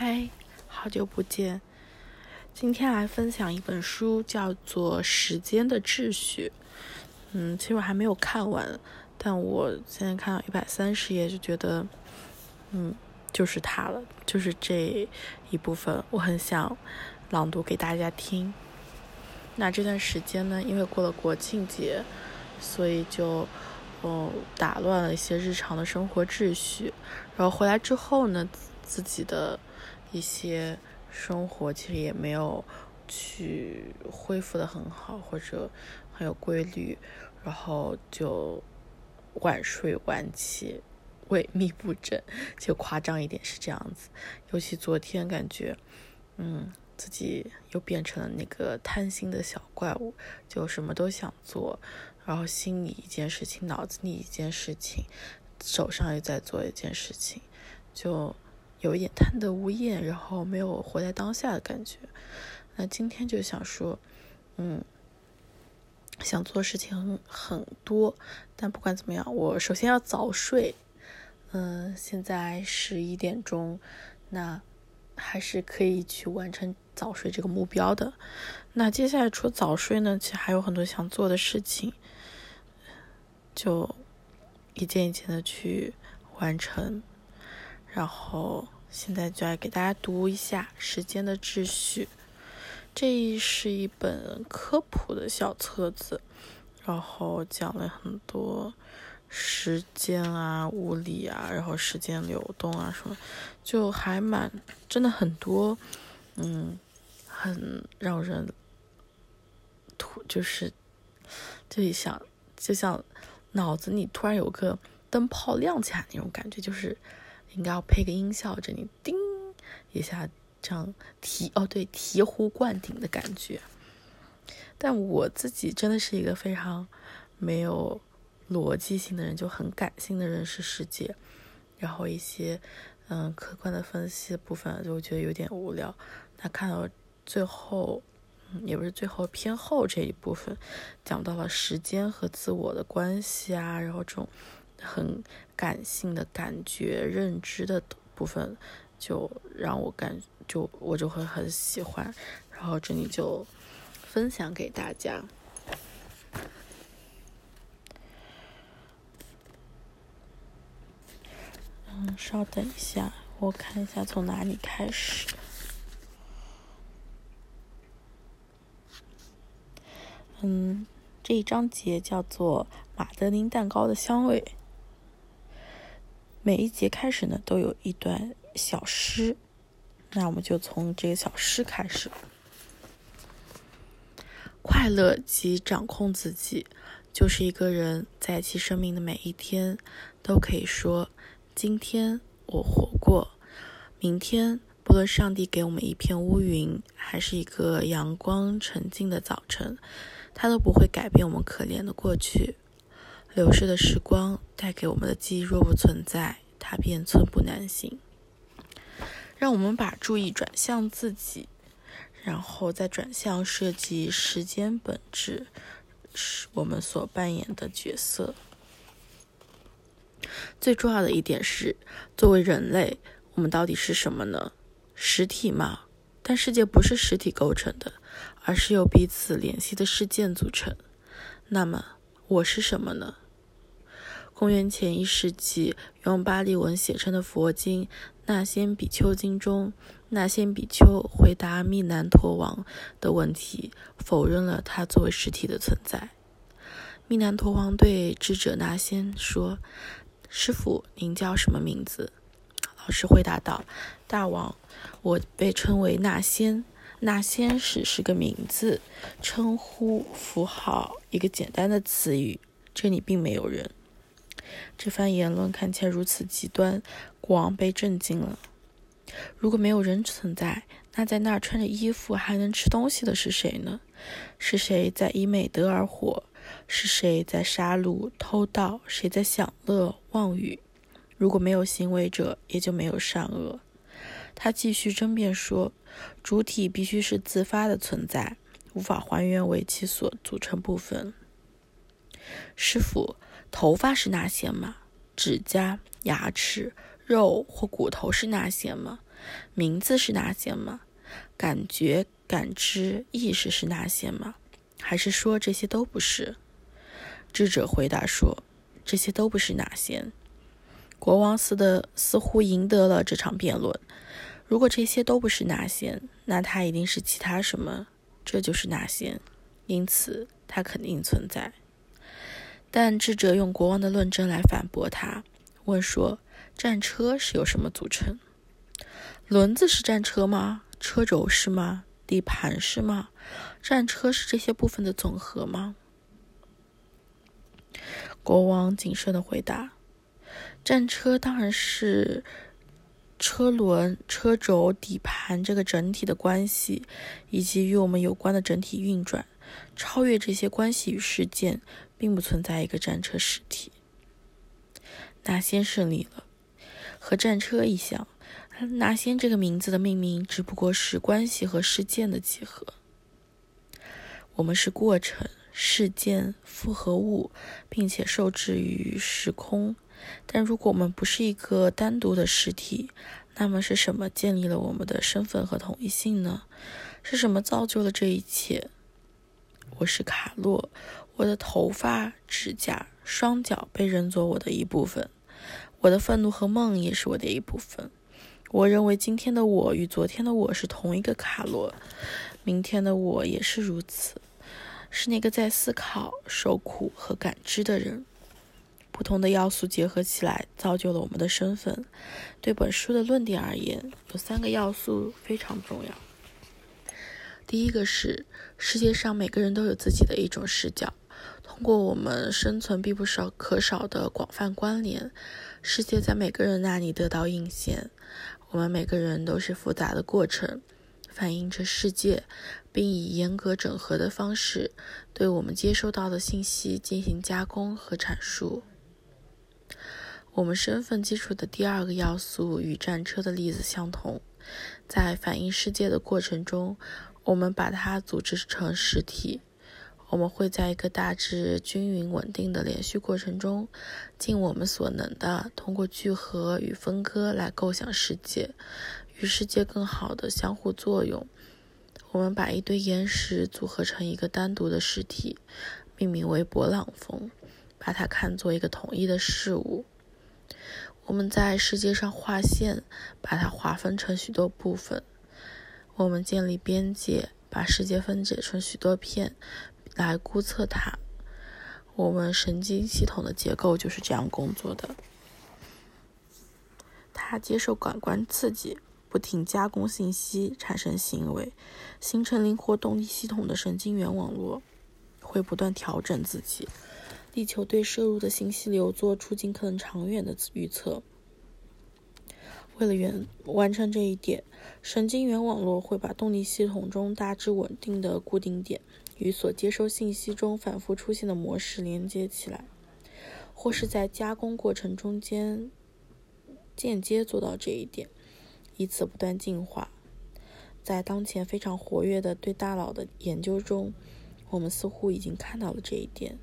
嗨，好久不见。今天来分享一本书，叫做《时间的秩序》。嗯，其实我还没有看完，但我现在看到一百三十页，就觉得，嗯，就是它了，就是这一部分，我很想朗读给大家听。那这段时间呢，因为过了国庆节，所以就。哦，打乱了一些日常的生活秩序，然后回来之后呢，自己的一些生活其实也没有去恢复的很好，或者很有规律，然后就晚睡晚起，萎靡不振，就夸张一点是这样子。尤其昨天感觉，嗯，自己又变成了那个贪心的小怪物，就什么都想做。然后心里一件事情，脑子里一件事情，手上也在做一件事情，就有一点贪得无厌，然后没有活在当下的感觉。那今天就想说，嗯，想做事情很多，但不管怎么样，我首先要早睡。嗯，现在十一点钟，那还是可以去完成早睡这个目标的。那接下来除了早睡呢，其实还有很多想做的事情。就一件一件的去完成，然后现在就来给大家读一下《时间的秩序》。这是一本科普的小册子，然后讲了很多时间啊、物理啊，然后时间流动啊什么，就还蛮真的很多，嗯，很让人突就是就想就像。脑子里突然有个灯泡亮起来那种感觉，就是应该要配个音效，这里叮一下，这样醍哦对醍醐灌顶的感觉。但我自己真的是一个非常没有逻辑性的人，就很感性的认识世界，然后一些嗯客观的分析的部分就觉得有点无聊。那看到最后。也不是最后偏后这一部分，讲到了时间和自我的关系啊，然后这种很感性的感觉、认知的部分，就让我感就我就会很喜欢，然后这里就分享给大家。嗯，稍等一下，我看一下从哪里开始。嗯，这一章节叫做马德琳蛋糕的香味。每一节开始呢，都有一段小诗，那我们就从这个小诗开始。快乐及掌控自己，就是一个人在其生命的每一天都可以说：“今天我活过。”明天，不论上帝给我们一片乌云，还是一个阳光沉静的早晨。它都不会改变我们可怜的过去。流逝的时光带给我们的记忆若不存在，它便寸步难行。让我们把注意转向自己，然后再转向涉及时间本质，是我们所扮演的角色。最重要的一点是，作为人类，我们到底是什么呢？实体吗？但世界不是实体构成的。而是由彼此联系的事件组成。那么，我是什么呢？公元前一世纪，用巴利文写成的佛经《那仙比丘经》中，那仙比丘回答密南陀王的问题，否认了他作为实体的存在。密南陀王对智者那仙说：“师傅，您叫什么名字？”老师回答道：“大王，我被称为那仙。”那先使是个名字，称呼符号，一个简单的词语。这里并没有人。这番言论看起来如此极端，国王被震惊了。如果没有人存在，那在那儿穿着衣服还能吃东西的是谁呢？是谁在以美德而活？是谁在杀戮、偷盗？谁在享乐、妄语？如果没有行为者，也就没有善恶。他继续争辩说，主体必须是自发的存在，无法还原为其所组成部分。师傅，头发是那些吗？指甲、牙齿、肉或骨头是那些吗？名字是那些吗？感觉、感知、意识是那些吗？还是说这些都不是？智者回答说：“这些都不是那些。”国王似的似乎赢得了这场辩论。如果这些都不是那些，那它一定是其他什么，这就是那些，因此它肯定存在。但智者用国王的论证来反驳他，问说：“战车是由什么组成？轮子是战车吗？车轴是吗？底盘是吗？战车是这些部分的总和吗？”国王谨慎的回答：“战车当然是。”车轮、车轴、底盘这个整体的关系，以及与我们有关的整体运转，超越这些关系与事件，并不存在一个战车实体。那先胜利了，和战车一样，那先这个名字的命名只不过是关系和事件的集合。我们是过程、事件、复合物，并且受制于时空。但如果我们不是一个单独的实体，那么是什么建立了我们的身份和统一性呢？是什么造就了这一切？我是卡洛，我的头发、指甲、双脚被认作我的一部分，我的愤怒和梦也是我的一部分。我认为今天的我与昨天的我是同一个卡洛，明天的我也是如此，是那个在思考、受苦和感知的人。不同的要素结合起来，造就了我们的身份。对本书的论点而言，有三个要素非常重要。第一个是，世界上每个人都有自己的一种视角。通过我们生存必不少可少的广泛关联，世界在每个人那里得到映现。我们每个人都是复杂的过程，反映着世界，并以严格整合的方式对我们接收到的信息进行加工和阐述。我们身份基础的第二个要素与战车的例子相同，在反映世界的过程中，我们把它组织成实体。我们会在一个大致均匀稳定的连续过程中，尽我们所能的通过聚合与分割来构想世界，与世界更好的相互作用。我们把一堆岩石组合成一个单独的实体，命名为勃朗峰，把它看作一个统一的事物。我们在世界上画线，把它划分成许多部分。我们建立边界，把世界分解成许多片，来估测它。我们神经系统的结构就是这样工作的。它接受感官刺激，不停加工信息，产生行为，形成灵活动力系统的神经元网络，会不断调整自己。地球对摄入的信息流做出尽可能长远的预测。为了完完成这一点，神经元网络会把动力系统中大致稳定的固定点与所接收信息中反复出现的模式连接起来，或是在加工过程中间间接做到这一点，以此不断进化。在当前非常活跃的对大脑的研究中，我们似乎已经看到了这一点。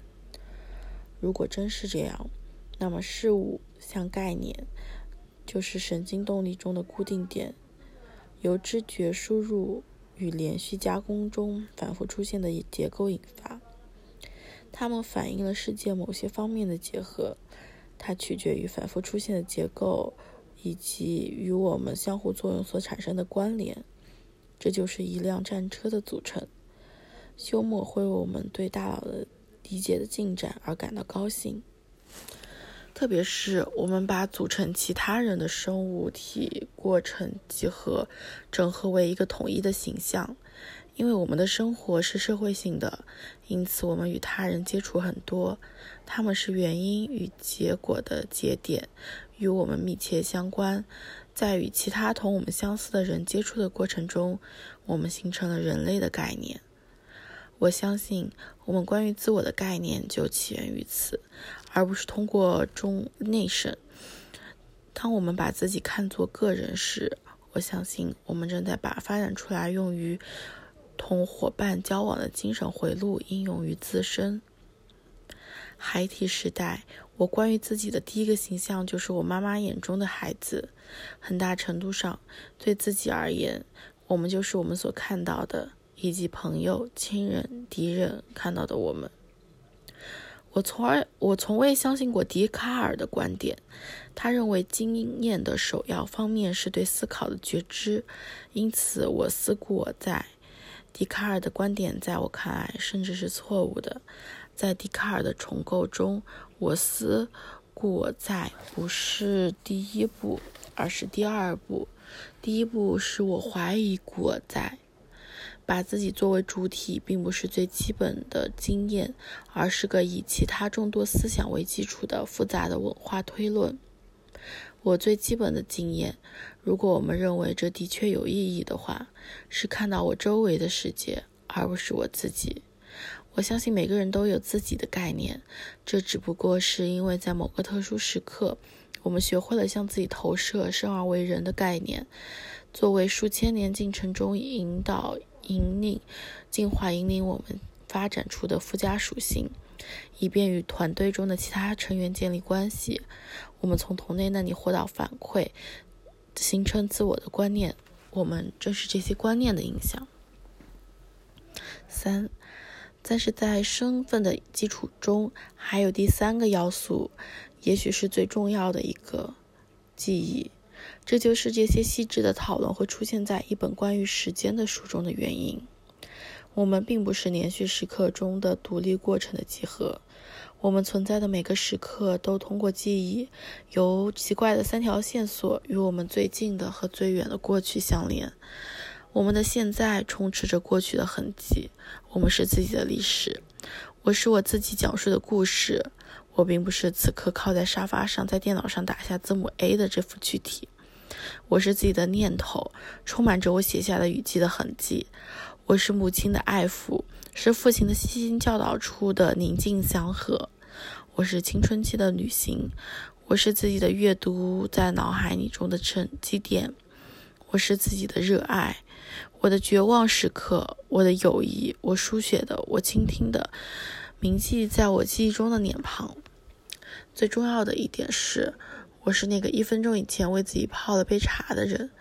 如果真是这样，那么事物像概念，就是神经动力中的固定点，由知觉输入与连续加工中反复出现的结构引发。它们反映了世界某些方面的结合，它取决于反复出现的结构以及与我们相互作用所产生的关联。这就是一辆战车的组成。休谟会为我们对大脑的。理解的进展而感到高兴，特别是我们把组成其他人的生物体过程集合，整合为一个统一的形象。因为我们的生活是社会性的，因此我们与他人接触很多，他们是原因与结果的节点，与我们密切相关。在与其他同我们相似的人接触的过程中，我们形成了人类的概念。我相信，我们关于自我的概念就起源于此，而不是通过中内审。当我们把自己看作个人时，我相信我们正在把发展出来用于同伙伴交往的精神回路应用于自身。孩提时代，我关于自己的第一个形象就是我妈妈眼中的孩子。很大程度上，对自己而言，我们就是我们所看到的，以及朋友、亲人、敌人看到的我们。我从而我从未相信过笛卡尔的观点，他认为经验的首要方面是对思考的觉知，因此我思故我在。笛卡尔的观点在我看来甚至是错误的。在笛卡尔的重构中，我思故我在不是第一步，而是第二步。第一步是我怀疑故我在。把自己作为主体，并不是最基本的经验，而是个以其他众多思想为基础的复杂的文化推论。我最基本的经验，如果我们认为这的确有意义的话，是看到我周围的世界，而不是我自己。我相信每个人都有自己的概念，这只不过是因为在某个特殊时刻，我们学会了向自己投射生而为人的概念，作为数千年进程中引导。引领进化，引领我们发展出的附加属性，以便与团队中的其他成员建立关系。我们从同类那里获到反馈，形成自我的观念。我们正是这些观念的影响。三，但是在身份的基础中，还有第三个要素，也许是最重要的一个记忆。这就是这些细致的讨论会出现在一本关于时间的书中的原因。我们并不是连续时刻中的独立过程的集合，我们存在的每个时刻都通过记忆，由奇怪的三条线索与我们最近的和最远的过去相连。我们的现在充斥着过去的痕迹，我们是自己的历史。我是我自己讲述的故事。我并不是此刻靠在沙发上，在电脑上打下字母 A 的这副躯体。我是自己的念头，充满着我写下的语记的痕迹。我是母亲的爱抚，是父亲的悉心教导出的宁静祥和。我是青春期的旅行，我是自己的阅读在脑海里中的沉积淀。我是自己的热爱，我的绝望时刻，我的友谊，我书写的，我倾听的，铭记在我记忆中的脸庞。最重要的一点是，我是那个一分钟以前为自己泡了杯茶的人，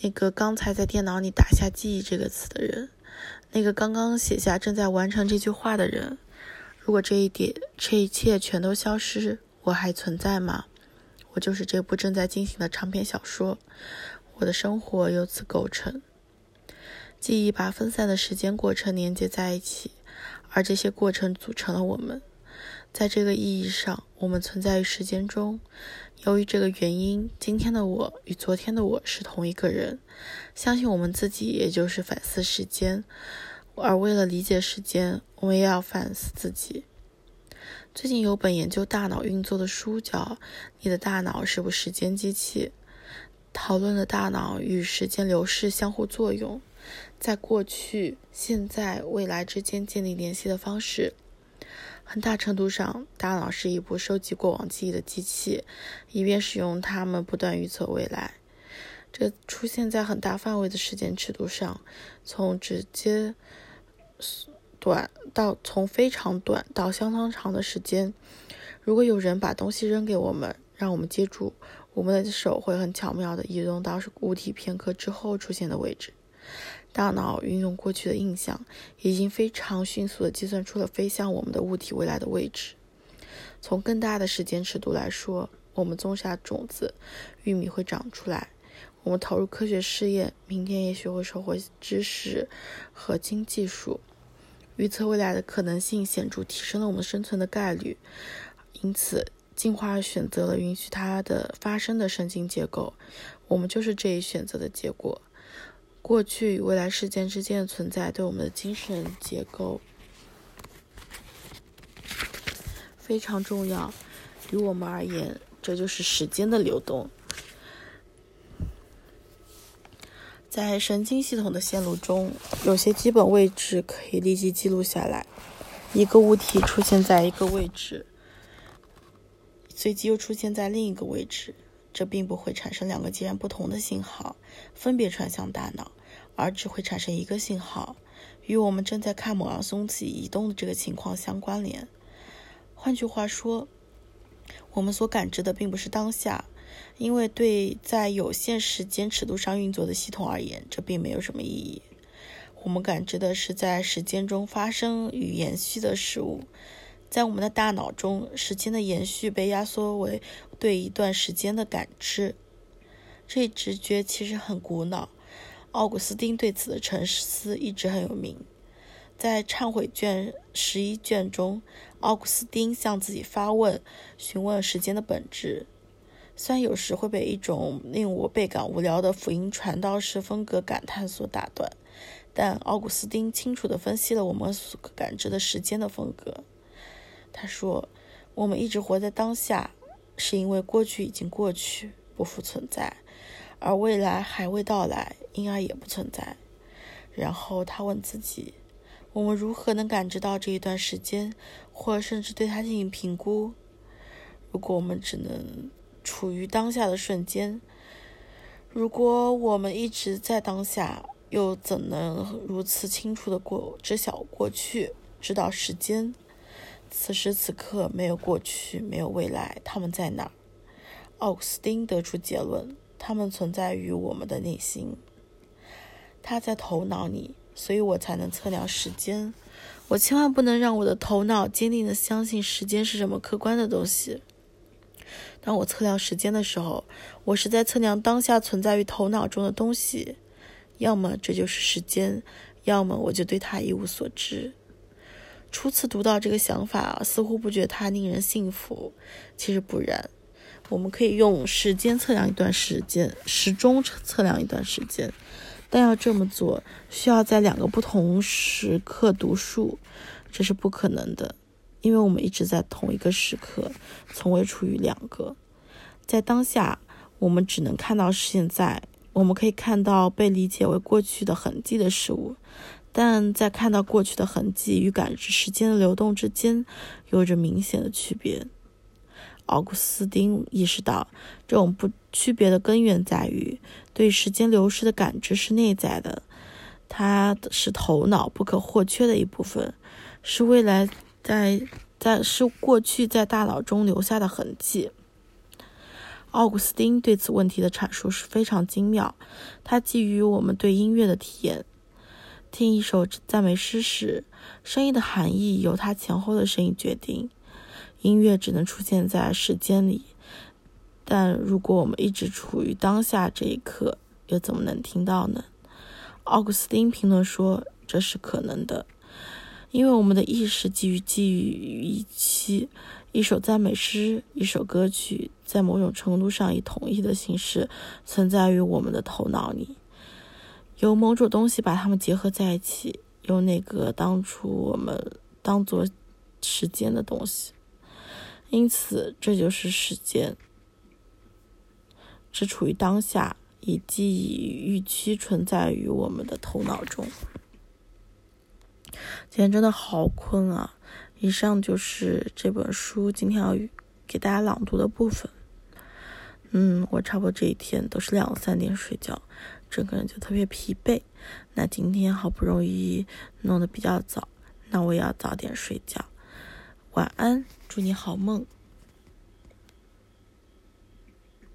那个刚才在电脑里打下“记忆”这个词的人，那个刚刚写下正在完成这句话的人。如果这一点、这一切全都消失，我还存在吗？我就是这部正在进行的长篇小说，我的生活由此构成。记忆把分散的时间过程连接在一起，而这些过程组成了我们。在这个意义上，我们存在于时间中。由于这个原因，今天的我与昨天的我是同一个人。相信我们自己，也就是反思时间。而为了理解时间，我们也要反思自己。最近有本研究大脑运作的书，叫《你的大脑是部时间机器》，讨论了大脑与时间流逝相互作用，在过去、现在、未来之间建立联系的方式。很大程度上，大脑是一部收集过往记忆的机器，以便使用它们不断预测未来。这出现在很大范围的时间尺度上，从直接短到从非常短到相当长的时间。如果有人把东西扔给我们，让我们接住，我们的手会很巧妙地移动到物体片刻之后出现的位置。大脑运用过去的印象，已经非常迅速地计算出了飞向我们的物体未来的位置。从更大的时间尺度来说，我们种下种子，玉米会长出来；我们投入科学试验，明天也许会收获知识和新技术。预测未来的可能性显著提升了我们生存的概率，因此进化选择了允许它的发生的神经结构。我们就是这一选择的结果。过去与未来事件之间的存在，对我们的精神结构非常重要。于我们而言，这就是时间的流动。在神经系统的线路中，有些基本位置可以立即记录下来。一个物体出现在一个位置，随即又出现在另一个位置。这并不会产生两个截然不同的信号，分别传向大脑，而只会产生一个信号，与我们正在看某样东西移动的这个情况相关联。换句话说，我们所感知的并不是当下，因为对在有限时间尺度上运作的系统而言，这并没有什么意义。我们感知的是在时间中发生与延续的事物。在我们的大脑中，时间的延续被压缩为对一段时间的感知。这直觉其实很古老。奥古斯丁对此的沉思一直很有名。在忏悔卷十一卷中，奥古斯丁向自己发问，询问时间的本质。虽然有时会被一种令我倍感无聊的福音传道士风格感叹所打断，但奥古斯丁清楚地分析了我们所感知的时间的风格。他说：“我们一直活在当下，是因为过去已经过去，不复存在；而未来还未到来，因而也不存在。”然后他问自己：“我们如何能感知到这一段时间，或甚至对它进行评估？如果我们只能处于当下的瞬间，如果我们一直在当下，又怎能如此清楚的过知晓过去，知道时间？”此时此刻，没有过去，没有未来，他们在哪？奥古斯丁得出结论：他们存在于我们的内心。他在头脑里，所以我才能测量时间。我千万不能让我的头脑坚定地相信时间是什么客观的东西。当我测量时间的时候，我是在测量当下存在于头脑中的东西。要么这就是时间，要么我就对它一无所知。初次读到这个想法，似乎不觉得它令人信服。其实不然，我们可以用时间测量一段时间，时钟测量一段时间，但要这么做，需要在两个不同时刻读数，这是不可能的，因为我们一直在同一个时刻，从未处于两个。在当下，我们只能看到现在，我们可以看到被理解为过去的痕迹的事物。但在看到过去的痕迹与感知时间的流动之间，有着明显的区别。奥古斯丁意识到，这种不区别的根源在于，对时间流逝的感知是内在的，它是头脑不可或缺的一部分，是未来在在是过去在大脑中留下的痕迹。奥古斯丁对此问题的阐述是非常精妙，它基于我们对音乐的体验。听一首赞美诗时，声音的含义由它前后的声音决定。音乐只能出现在时间里，但如果我们一直处于当下这一刻，又怎么能听到呢？奥古斯丁评论说：“这是可能的，因为我们的意识基于基于一期一首赞美诗、一首歌曲，在某种程度上以统一的形式存在于我们的头脑里。”有某种东西把它们结合在一起，用那个当初我们当做时间的东西，因此这就是时间，只处于当下，以记忆预期存在于我们的头脑中。今天真的好困啊！以上就是这本书今天要给大家朗读的部分。嗯，我差不多这一天都是两三点睡觉。整个人就特别疲惫，那今天好不容易弄得比较早，那我也要早点睡觉。晚安，祝你好梦。